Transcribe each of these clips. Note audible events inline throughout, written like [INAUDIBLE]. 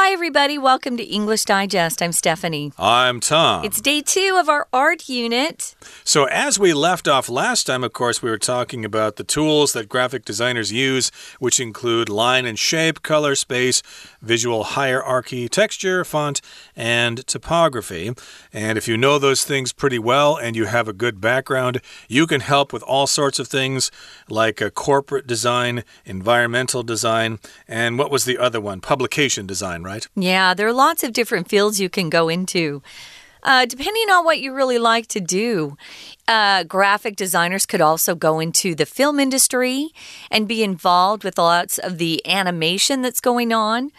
Hi, everybody. Welcome to English Digest. I'm Stephanie. I'm Tom. It's day two of our art unit. So, as we left off last time, of course, we were talking about the tools that graphic designers use, which include line and shape, color space, visual hierarchy, texture, font, and typography. And if you know those things pretty well and you have a good background, you can help with all sorts of things like a corporate design, environmental design, and what was the other one? Publication design, right? Yeah, there are lots of different fields you can go into. Uh, depending on what you really like to do. Uh, graphic designers could also go into the film industry and be involved with lots of the animation that's going on.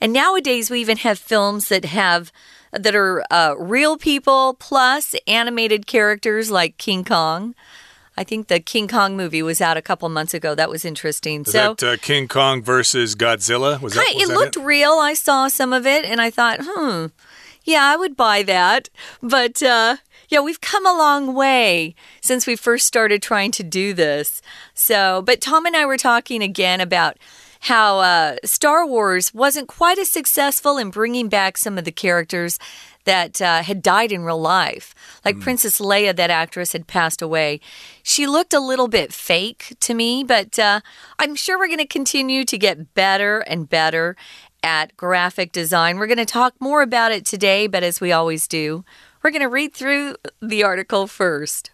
And nowadays, we even have films that have that are uh, real people plus animated characters like King Kong. I think the King Kong movie was out a couple months ago. That was interesting. Is so, that uh, King Kong versus Godzilla? Was that? Hi, Was it that looked real. I saw some of it and I thought, hmm, yeah, I would buy that. But uh, yeah, we've come a long way since we first started trying to do this. So, but Tom and I were talking again about how uh, Star Wars wasn't quite as successful in bringing back some of the characters that uh, had died in real life. Like Princess Leia, that actress had passed away. She looked a little bit fake to me, but uh, I'm sure we're going to continue to get better and better at graphic design. We're going to talk more about it today, but as we always do, we're going to read through the article first.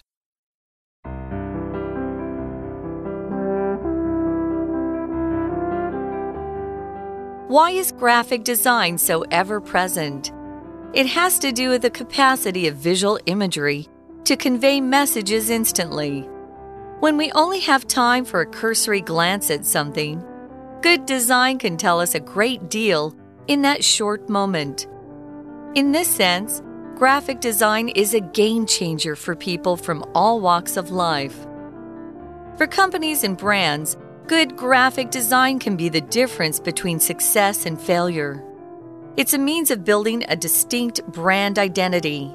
Why is graphic design so ever present? It has to do with the capacity of visual imagery to convey messages instantly. When we only have time for a cursory glance at something, good design can tell us a great deal in that short moment. In this sense, graphic design is a game changer for people from all walks of life. For companies and brands, good graphic design can be the difference between success and failure. It's a means of building a distinct brand identity.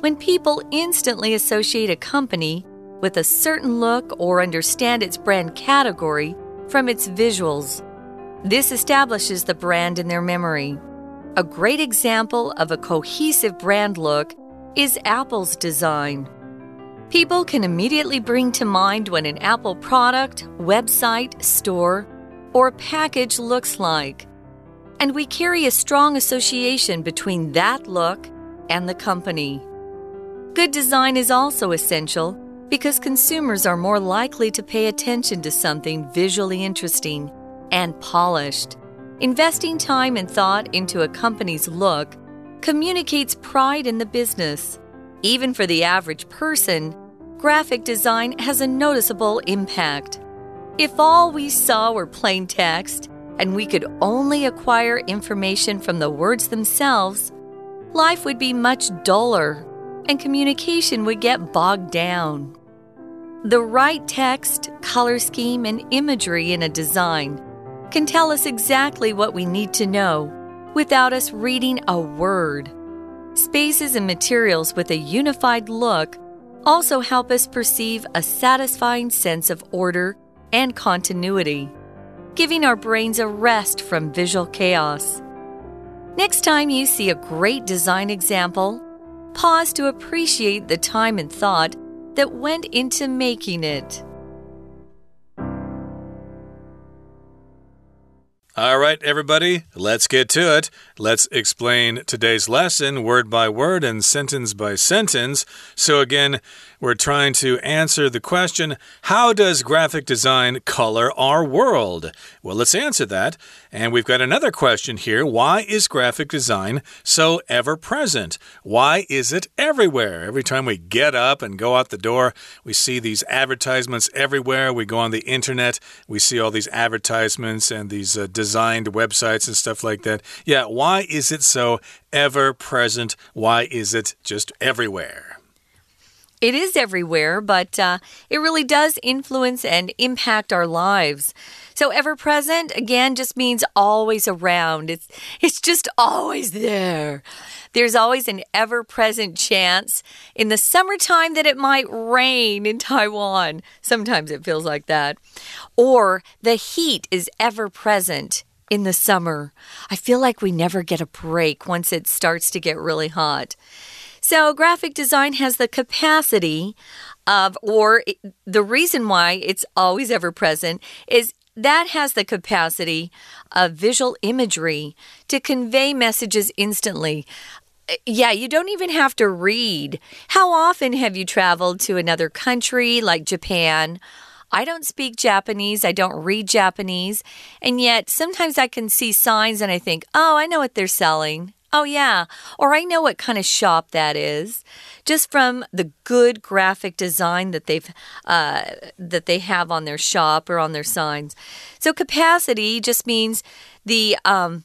When people instantly associate a company with a certain look or understand its brand category from its visuals, this establishes the brand in their memory. A great example of a cohesive brand look is Apple's design. People can immediately bring to mind what an Apple product, website, store, or package looks like. And we carry a strong association between that look and the company. Good design is also essential because consumers are more likely to pay attention to something visually interesting and polished. Investing time and thought into a company's look communicates pride in the business. Even for the average person, graphic design has a noticeable impact. If all we saw were plain text and we could only acquire information from the words themselves, life would be much duller and communication would get bogged down. The right text, color scheme, and imagery in a design can tell us exactly what we need to know without us reading a word. Spaces and materials with a unified look also help us perceive a satisfying sense of order and continuity, giving our brains a rest from visual chaos. Next time you see a great design example, pause to appreciate the time and thought that went into making it. All right, everybody, let's get to it. Let's explain today's lesson word by word and sentence by sentence. So, again, we're trying to answer the question How does graphic design color our world? Well, let's answer that. And we've got another question here Why is graphic design so ever present? Why is it everywhere? Every time we get up and go out the door, we see these advertisements everywhere. We go on the internet, we see all these advertisements and these uh, designed websites and stuff like that. Yeah, why is it so ever present? Why is it just everywhere? It is everywhere, but uh, it really does influence and impact our lives. So ever present again just means always around. It's it's just always there. There's always an ever present chance in the summertime that it might rain in Taiwan. Sometimes it feels like that. Or the heat is ever present in the summer. I feel like we never get a break once it starts to get really hot. So, graphic design has the capacity of, or the reason why it's always ever present is that has the capacity of visual imagery to convey messages instantly. Uh, yeah, you don't even have to read. How often have you traveled to another country like Japan? I don't speak Japanese, I don't read Japanese, and yet sometimes I can see signs and I think, oh, I know what they're selling. Oh, yeah. Or I know what kind of shop that is just from the good graphic design that they've uh, that they have on their shop or on their signs. So capacity just means the um,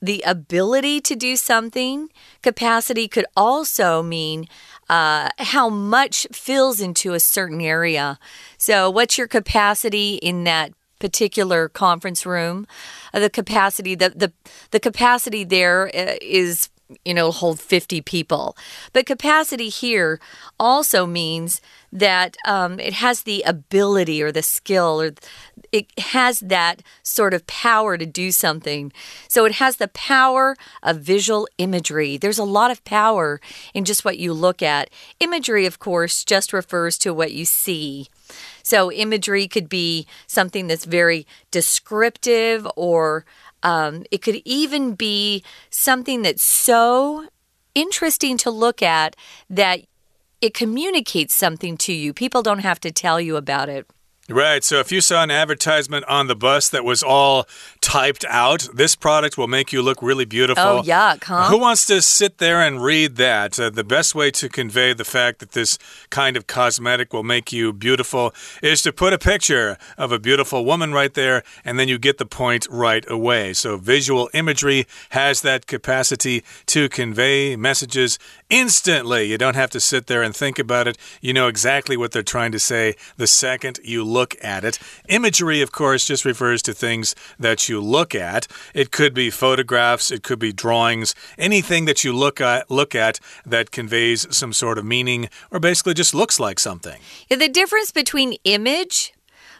the ability to do something. Capacity could also mean uh, how much fills into a certain area. So, what's your capacity in that particular conference room? Uh, the capacity the the the capacity there uh, is you know, hold 50 people. But capacity here also means that um, it has the ability or the skill or it has that sort of power to do something. So it has the power of visual imagery. There's a lot of power in just what you look at. Imagery, of course, just refers to what you see. So imagery could be something that's very descriptive or um, it could even be something that's so interesting to look at that it communicates something to you. People don't have to tell you about it. Right. So if you saw an advertisement on the bus that was all typed out, this product will make you look really beautiful. Oh, yuck, huh? Who wants to sit there and read that? Uh, the best way to convey the fact that this kind of cosmetic will make you beautiful is to put a picture of a beautiful woman right there, and then you get the point right away. So visual imagery has that capacity to convey messages instantly. You don't have to sit there and think about it. You know exactly what they're trying to say the second you look at it. Imagery, of course, just refers to things that you look at. It could be photographs, it could be drawings, anything that you look at, look at that conveys some sort of meaning or basically just looks like something. The difference between image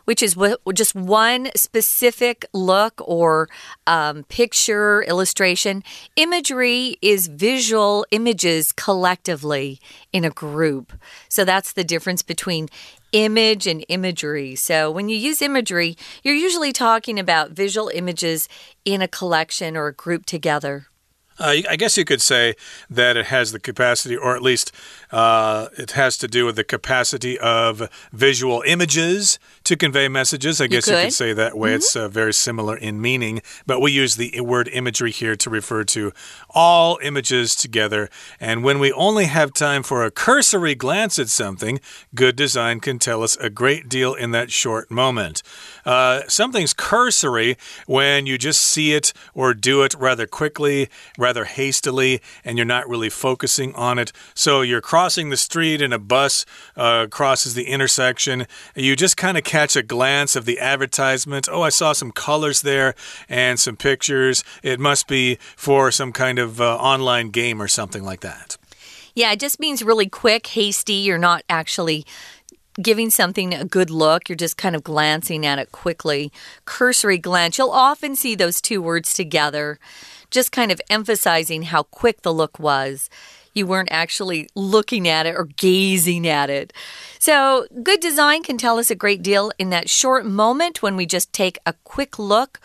which is just one specific look or um, picture, illustration. Imagery is visual images collectively in a group. So that's the difference between image and imagery. So when you use imagery, you're usually talking about visual images in a collection or a group together. Uh, I guess you could say that it has the capacity, or at least uh, it has to do with the capacity of visual images to convey messages. I guess you could, say that way. Mm -hmm. It's uh, very similar in meaning, but we use the word imagery here to refer to all images together. And when we only have time for a cursory glance at something, good design can tell us a great deal in that short moment. Uh, something's cursory when you just see it or do it rather quickly, rather hastily, and you're not really focusing on it. So you're crossing the street and a bus uh, crosses the intersection. You just kind of catch a glance of the advertisement. Oh, I saw some colors there and some pictures. It must be for some kind of uh, online game or something like that. Yeah, it just means really quick, hasty. You're not actually giving something a good look, you're just kind of glancing at it quickly. Cursory glance, you'll often see those two words together, just kind of emphasizing how quick the look was. You weren't actually looking at it or gazing at it. So, good design can tell us a great deal in that short moment when we just take a quick look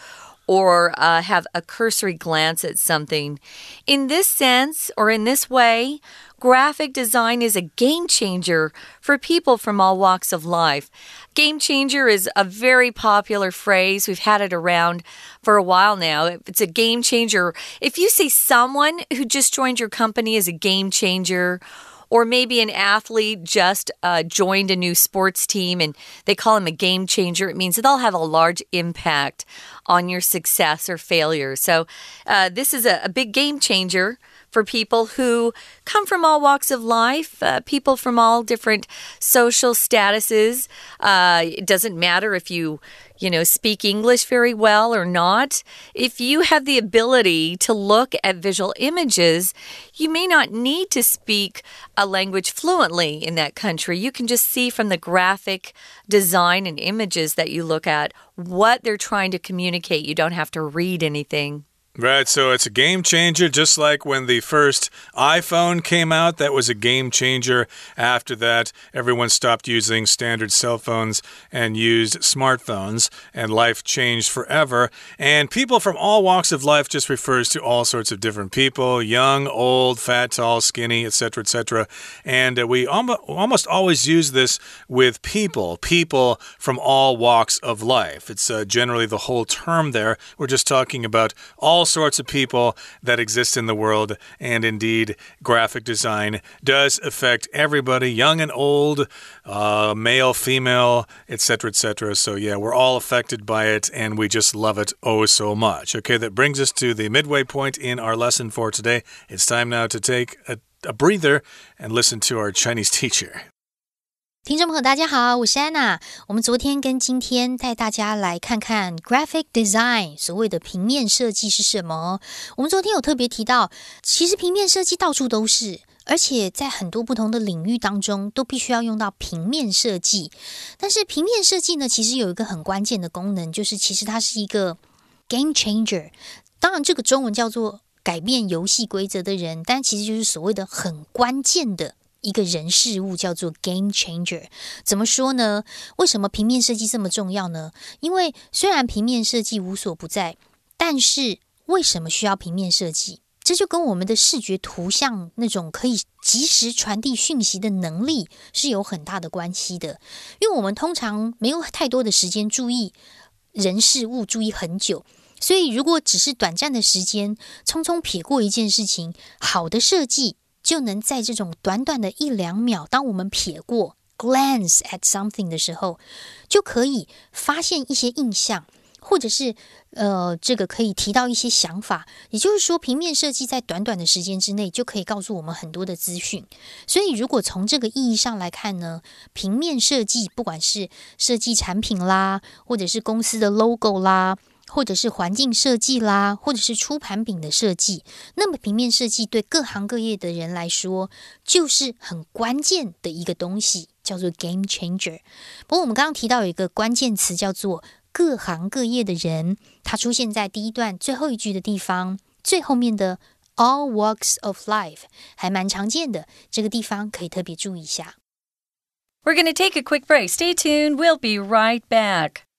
or uh, have a cursory glance at something. In this sense, or in this way, graphic design is a game changer for people from all walks of life. Game changer is a very popular phrase. We've had it around for a while now. If it's a game changer. If you see someone who just joined your company as a game changer, or maybe an athlete just uh, joined a new sports team and they call him a game changer, it means they'll have a large impact on your success or failure. So, uh, this is a, a big game changer for people who come from all walks of life, uh, people from all different social statuses. Uh, it doesn't matter if you you know, speak English very well or not, if you have the ability to look at visual images, you may not need to speak a language fluently in that country. You can just see from the graphic design and images that you look at what they're trying to communicate. You don't have to read anything. Right, so it's a game changer, just like when the first iPhone came out. That was a game changer. After that, everyone stopped using standard cell phones and used smartphones, and life changed forever. And people from all walks of life just refers to all sorts of different people young, old, fat, tall, skinny, etc., etc. And uh, we almost always use this with people, people from all walks of life. It's uh, generally the whole term there. We're just talking about all all sorts of people that exist in the world, and indeed, graphic design does affect everybody, young and old, uh, male, female, etc., etc. So, yeah, we're all affected by it, and we just love it oh so much. Okay, that brings us to the midway point in our lesson for today. It's time now to take a, a breather and listen to our Chinese [LAUGHS] teacher. 听众朋友，大家好，我是安娜。我们昨天跟今天带大家来看看 graphic design，所谓的平面设计是什么。我们昨天有特别提到，其实平面设计到处都是，而且在很多不同的领域当中都必须要用到平面设计。但是平面设计呢，其实有一个很关键的功能，就是其实它是一个 game changer。当然，这个中文叫做改变游戏规则的人，但其实就是所谓的很关键的。一个人事物叫做 game changer，怎么说呢？为什么平面设计这么重要呢？因为虽然平面设计无所不在，但是为什么需要平面设计？这就跟我们的视觉图像那种可以及时传递讯息的能力是有很大的关系的。因为我们通常没有太多的时间注意人事物，注意很久，所以如果只是短暂的时间匆匆瞥过一件事情，好的设计。就能在这种短短的一两秒，当我们瞥过 glance at something 的时候，就可以发现一些印象，或者是呃，这个可以提到一些想法。也就是说，平面设计在短短的时间之内就可以告诉我们很多的资讯。所以，如果从这个意义上来看呢，平面设计不管是设计产品啦，或者是公司的 logo 啦。或者是环境设计啦，或者是出盘品的设计，那么平面设计对各行各业的人来说，就是很关键的一个东西，叫做 game changer。不过我们刚刚提到有一个关键词叫做各行各业的人，它出现在第一段最后一句的地方，最后面的 all walks of life 还蛮常见的，这个地方可以特别注意一下。We're going to take a quick break. Stay tuned. We'll be right back.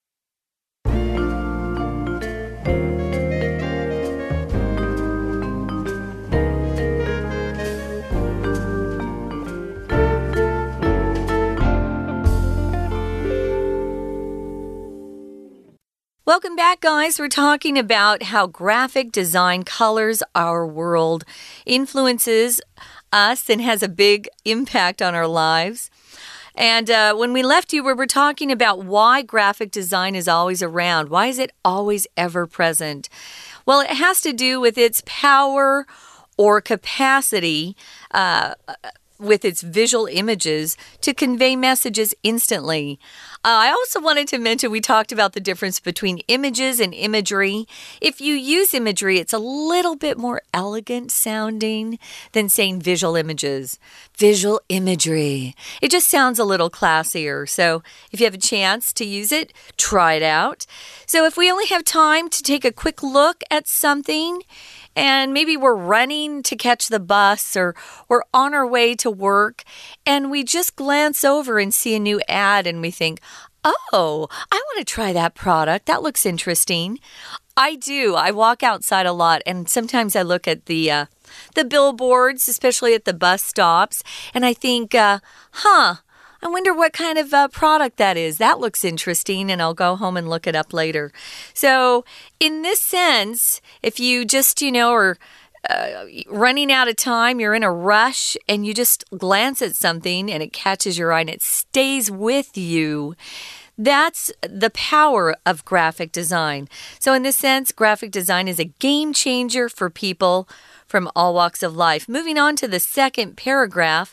Welcome back, guys. We're talking about how graphic design colors our world, influences us, and has a big impact on our lives. And uh, when we left you, we were talking about why graphic design is always around. Why is it always ever present? Well, it has to do with its power or capacity. Uh, with its visual images to convey messages instantly. Uh, I also wanted to mention we talked about the difference between images and imagery. If you use imagery, it's a little bit more elegant sounding than saying visual images. Visual imagery. It just sounds a little classier. So if you have a chance to use it, try it out. So if we only have time to take a quick look at something, and maybe we're running to catch the bus or we're on our way to work and we just glance over and see a new ad and we think, Oh, I want to try that product. That looks interesting. I do. I walk outside a lot and sometimes I look at the uh, the billboards, especially at the bus stops, and I think, uh, huh, I wonder what kind of uh, product that is. That looks interesting, and I'll go home and look it up later. So, in this sense, if you just, you know, are uh, running out of time, you're in a rush, and you just glance at something and it catches your eye and it stays with you. That's the power of graphic design. So, in this sense, graphic design is a game changer for people from all walks of life. Moving on to the second paragraph.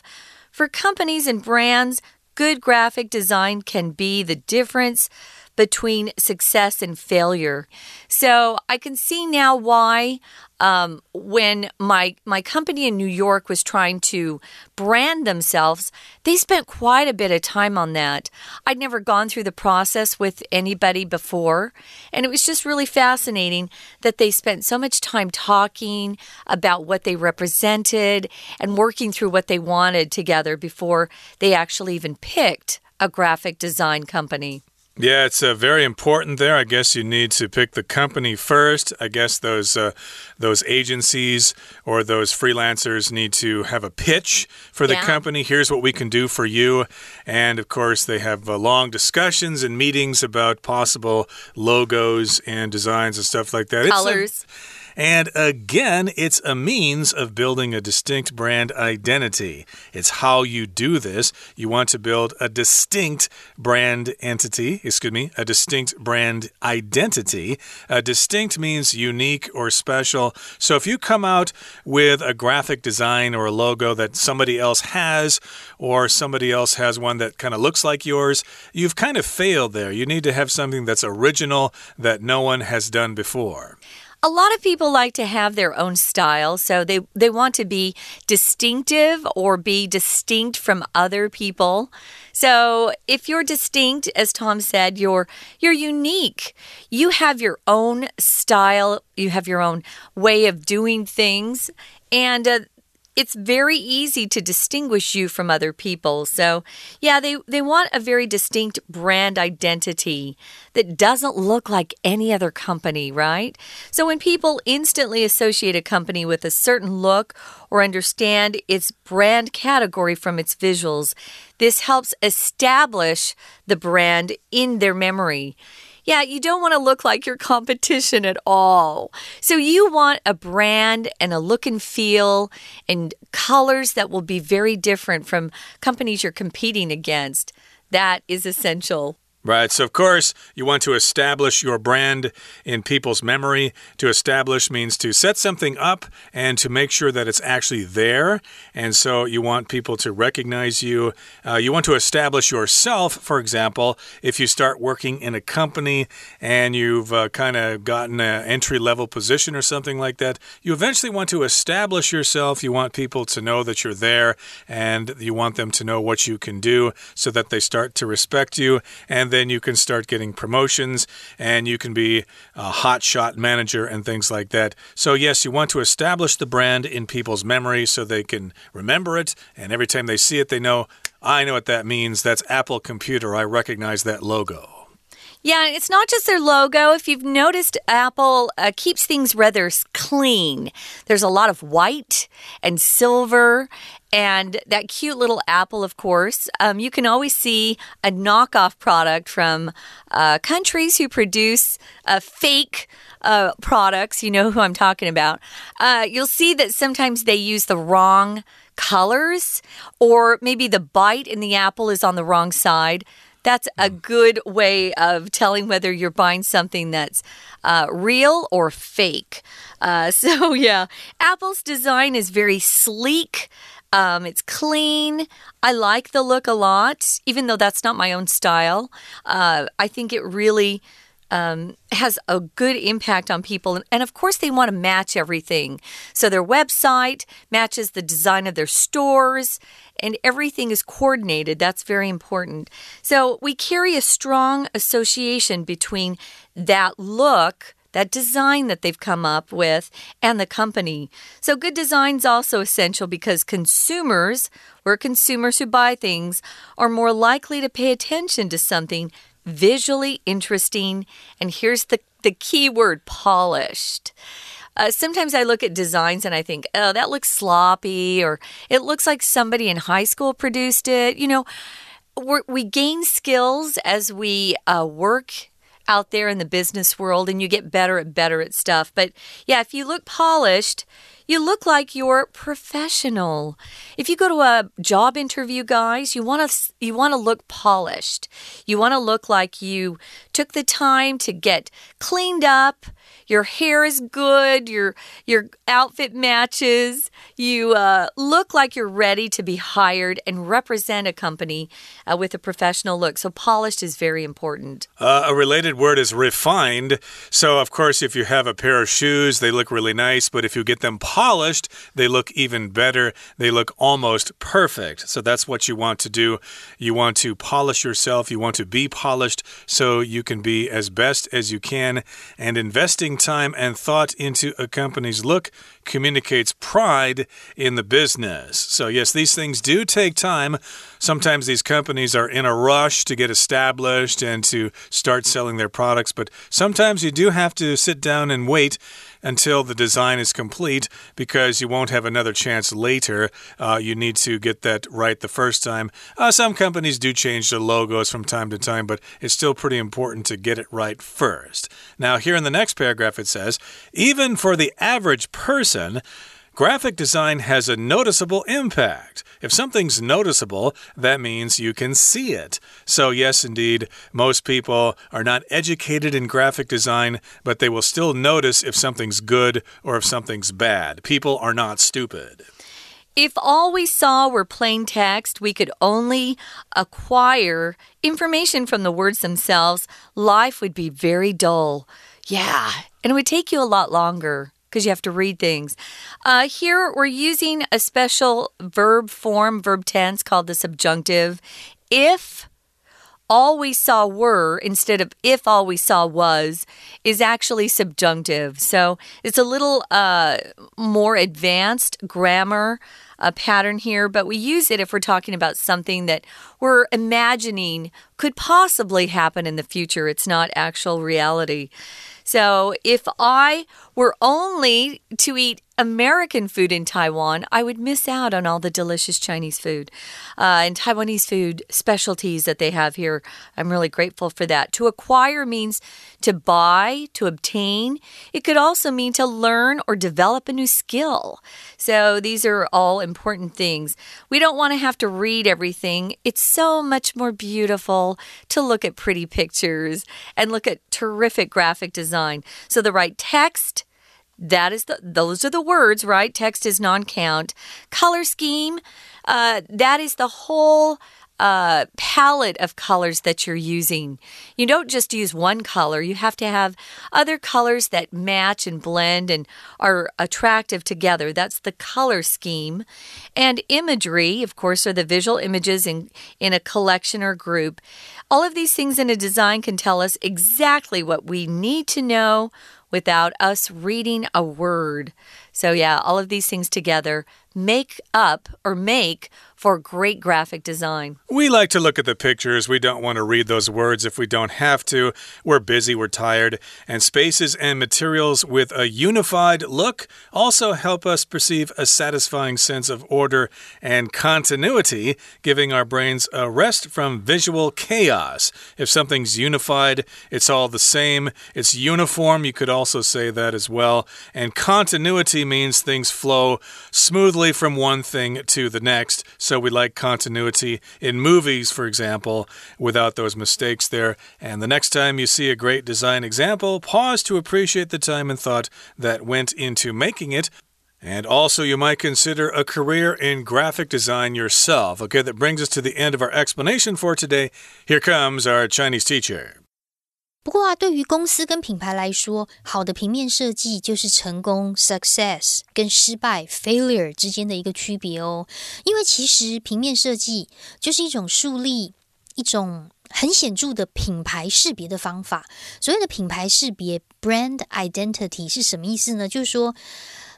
For companies and brands, good graphic design can be the difference between success and failure. So I can see now why um, when my my company in New York was trying to brand themselves, they spent quite a bit of time on that. I'd never gone through the process with anybody before, and it was just really fascinating that they spent so much time talking about what they represented and working through what they wanted together before they actually even picked a graphic design company. Yeah, it's uh, very important there. I guess you need to pick the company first. I guess those uh, those agencies or those freelancers need to have a pitch for the Yeah. company. Here's what we can do for you, and of course they have uh, long discussions and meetings about possible logos and designs and stuff like that. It's a- Colors. And again, it's a means of building a distinct brand identity. It's how you do this. You want to build a distinct brand entity, excuse me, a distinct brand identity. A distinct means unique or special. So if you come out with a graphic design or a logo that somebody else has, or somebody else has one that kind of looks like yours, you've kind of failed there. You need to have something that's original that no one has done before. A lot of people like to have their own style, so they, they want to be distinctive or be distinct from other people. So if you're distinct, as Tom said, you're you're unique. You have your own style, you have your own way of doing things, and uh, it's very easy to distinguish you from other people. So, yeah, they, they want a very distinct brand identity that doesn't look like any other company, right? So, when people instantly associate a company with a certain look or understand its brand category from its visuals, this helps establish the brand in their memory. Yeah, you don't want to look like your competition at all. So you want a brand and a look and feel and colors that will be very different from companies you're competing against. That is essential. Right. So, of course, you want to establish your brand in people's memory. To establish means to set something up and to make sure that it's actually there. And so, you want people to recognize you. Uh, you want to establish yourself, for example, if you start working in a company and you've uh, kind of gotten an entry level position or something like that. You eventually want to establish yourself. You want people to know that you're there and you want them to know what you can do so that they start to respect you. And then you can start getting promotions and you can be a hotshot manager and things like that. So, yes, you want to establish the brand in people's memory so they can remember it. And every time they see it, they know, I know what that means. That's Apple Computer. I recognize that logo. Yeah, it's not just their logo. If you've noticed, Apple uh, keeps things rather clean. There's a lot of white and silver. And that cute little apple, of course. Um, you can always see a knockoff product from uh, countries who produce uh, fake uh, products. You know who I'm talking about. Uh, you'll see that sometimes they use the wrong colors, or maybe the bite in the apple is on the wrong side. That's a good way of telling whether you're buying something that's uh, real or fake. Uh, [LAUGHS] so, yeah, Apple's design is very sleek. Um, it's clean. I like the look a lot, even though that's not my own style. Uh, I think it really um, has a good impact on people. And, and of course, they want to match everything. So their website matches the design of their stores, and everything is coordinated. That's very important. So we carry a strong association between that look. That design that they've come up with and the company. So, good design is also essential because consumers, we're consumers who buy things, are more likely to pay attention to something visually interesting. And here's the, the key word polished. Uh, sometimes I look at designs and I think, oh, that looks sloppy, or it looks like somebody in high school produced it. You know, we gain skills as we uh, work out there in the business world and you get better at better at stuff. But yeah, if you look polished, you look like you're professional. If you go to a job interview, guys, you want to you want to look polished. You want to look like you took the time to get cleaned up. Your hair is good, your your outfit matches, you uh, look like you're ready to be hired and represent a company uh, with a professional look. So polished is very important. Uh, a related word is refined. So of course, if you have a pair of shoes, they look really nice, but if you get them polished, they look even better. They look almost perfect. So that's what you want to do. You want to polish yourself. You want to be polished so you can be as best as you can. And investing time and thought into a company's look communicates pride in the business. So, yes, these things do take time. Sometimes these companies are in a rush to get established and to start selling their products, but sometimes you do have to sit down and wait until the design is complete because you won't have another chance later. Uh, you need to get that right the first time. Uh, some companies do change their logos from time to time, but it's still pretty important to get it right first. Now, here in the next paragraph, it says even for the average person, Graphic design has a noticeable impact. If something's noticeable, that means you can see it. So, yes, indeed, most people are not educated in graphic design, but they will still notice if something's good or if something's bad. People are not stupid. If all we saw were plain text, we could only acquire information from the words themselves, life would be very dull. Yeah, and it would take you a lot longer because you have to read things. Uh, here we're using a special verb form, verb tense called the subjunctive. If all we saw were instead of if all we saw was is actually subjunctive. So it's a little uh, more advanced grammar uh, pattern here, but we use it if we're talking about something that we're imagining could possibly happen in the future. It's not actual reality. So if I were only to eat American food in Taiwan, I would miss out on all the delicious Chinese food uh, and Taiwanese food specialties that they have here. I'm really grateful for that. To acquire means to buy, to obtain. It could also mean to learn or develop a new skill. So these are all important things. We don't want to have to read everything. It's so much more beautiful to look at pretty pictures and look at terrific graphic design. So the right text, that is the those are the words, right? Text is non-count. Color scheme, uh, that is the whole uh, palette of colors that you're using. You don't just use one color, you have to have other colors that match and blend and are attractive together. That's the color scheme. And imagery, of course, are the visual images in, in a collection or group. All of these things in a design can tell us exactly what we need to know without us reading a word. So, yeah, all of these things together make up or make for great graphic design. We like to look at the pictures. We don't want to read those words if we don't have to. We're busy, we're tired. And spaces and materials with a unified look also help us perceive a satisfying sense of order and continuity, giving our brains a rest from visual chaos. If something's unified, it's all the same, it's uniform. You could also say that as well. And continuity means things flow smoothly from one thing to the next. So we like continuity in movies, for example, without those mistakes there. And the next time you see a great design example, pause to appreciate the time and thought that went into making it. And also, you might consider a career in graphic design yourself. Okay, that brings us to the end of our explanation for today. Here comes our Chinese teacher. 不过啊，对于公司跟品牌来说，好的平面设计就是成功 （success） 跟失败 （failure） 之间的一个区别哦。因为其实平面设计就是一种树立一种很显著的品牌识别的方法。所谓的品牌识别 （brand identity） 是什么意思呢？就是说，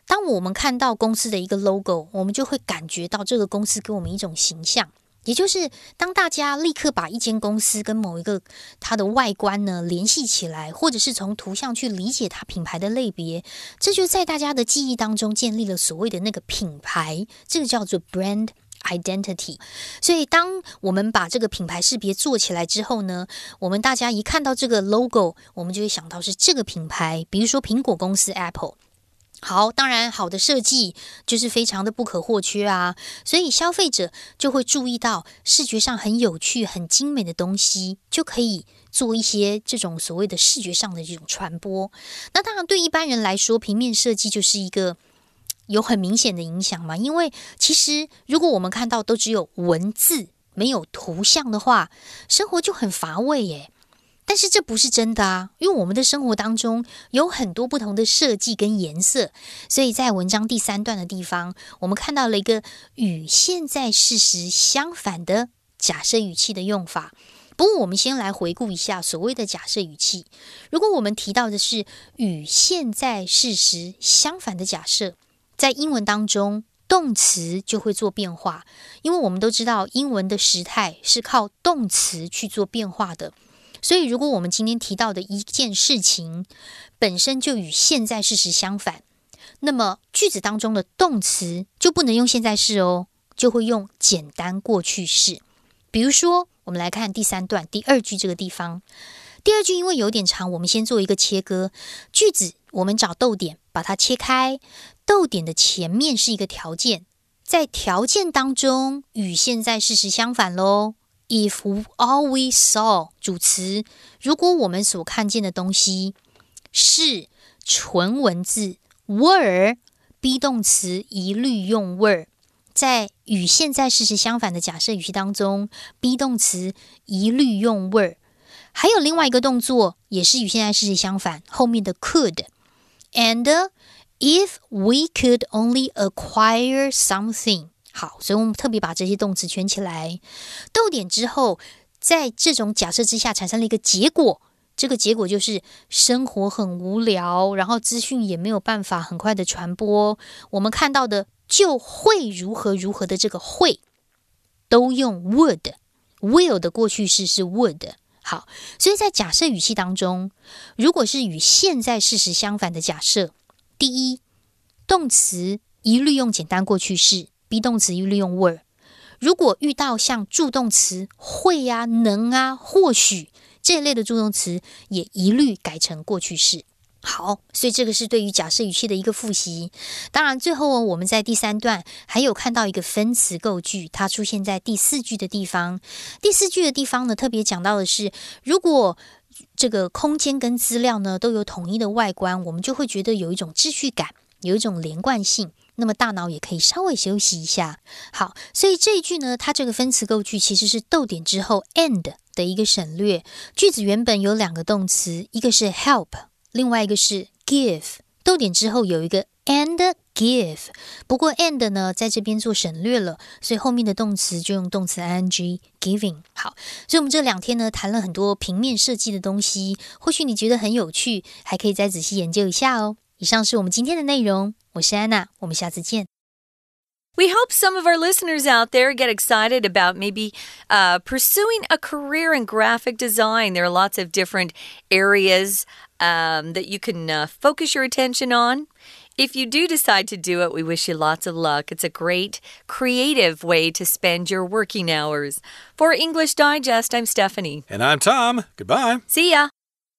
当我们看到公司的一个 logo，我们就会感觉到这个公司给我们一种形象。也就是当大家立刻把一间公司跟某一个它的外观呢联系起来，或者是从图像去理解它品牌的类别，这就在大家的记忆当中建立了所谓的那个品牌，这个叫做 brand identity。所以，当我们把这个品牌识别做起来之后呢，我们大家一看到这个 logo，我们就会想到是这个品牌，比如说苹果公司 Apple。好，当然好的设计就是非常的不可或缺啊，所以消费者就会注意到视觉上很有趣、很精美的东西，就可以做一些这种所谓的视觉上的这种传播。那当然，对一般人来说，平面设计就是一个有很明显的影响嘛，因为其实如果我们看到都只有文字没有图像的话，生活就很乏味耶。但是这不是真的啊，因为我们的生活当中有很多不同的设计跟颜色，所以在文章第三段的地方，我们看到了一个与现在事实相反的假设语气的用法。不过，我们先来回顾一下所谓的假设语气。如果我们提到的是与现在事实相反的假设，在英文当中，动词就会做变化，因为我们都知道英文的时态是靠动词去做变化的。所以，如果我们今天提到的一件事情本身就与现在事实相反，那么句子当中的动词就不能用现在式哦，就会用简单过去式。比如说，我们来看第三段第二句这个地方，第二句因为有点长，我们先做一个切割。句子我们找逗点，把它切开，逗点的前面是一个条件，在条件当中与现在事实相反喽。If all we saw 主词，如果我们所看见的东西是纯文字，were be 动词一律用 were，在与现在事实相反的假设语气当中，be 动词一律用 were。还有另外一个动作也是与现在事实相反，后面的 could。And if we could only acquire something。好，所以我们特别把这些动词圈起来。逗点之后，在这种假设之下产生了一个结果，这个结果就是生活很无聊，然后资讯也没有办法很快的传播。我们看到的就会如何如何的这个会，都用 would，will 的过去式是 would。好，所以在假设语气当中，如果是与现在事实相反的假设，第一，动词一律用简单过去式。Be 动词一律用 were，如果遇到像助动词会呀、能啊、或许这一类的助动词，也一律改成过去式。好，所以这个是对于假设语气的一个复习。当然，最后我们在第三段还有看到一个分词构句，它出现在第四句的地方。第四句的地方呢，特别讲到的是，如果这个空间跟资料呢都有统一的外观，我们就会觉得有一种秩序感，有一种连贯性。那么大脑也可以稍微休息一下。好，所以这一句呢，它这个分词构句其实是逗点之后 and 的一个省略。句子原本有两个动词，一个是 help，另外一个是 give。逗点之后有一个 and give，不过 and 呢在这边做省略了，所以后面的动词就用动词 ing giving。好，所以我们这两天呢谈了很多平面设计的东西，或许你觉得很有趣，还可以再仔细研究一下哦。以上是我们今天的内容。我是安娜，我们下次见。We hope some of our listeners out there get excited about maybe uh, pursuing a career in graphic design. There are lots of different areas um, that you can uh, focus your attention on. If you do decide to do it, we wish you lots of luck. It's a great, creative way to spend your working hours. For English Digest, I'm Stephanie. And I'm Tom. Goodbye. See ya.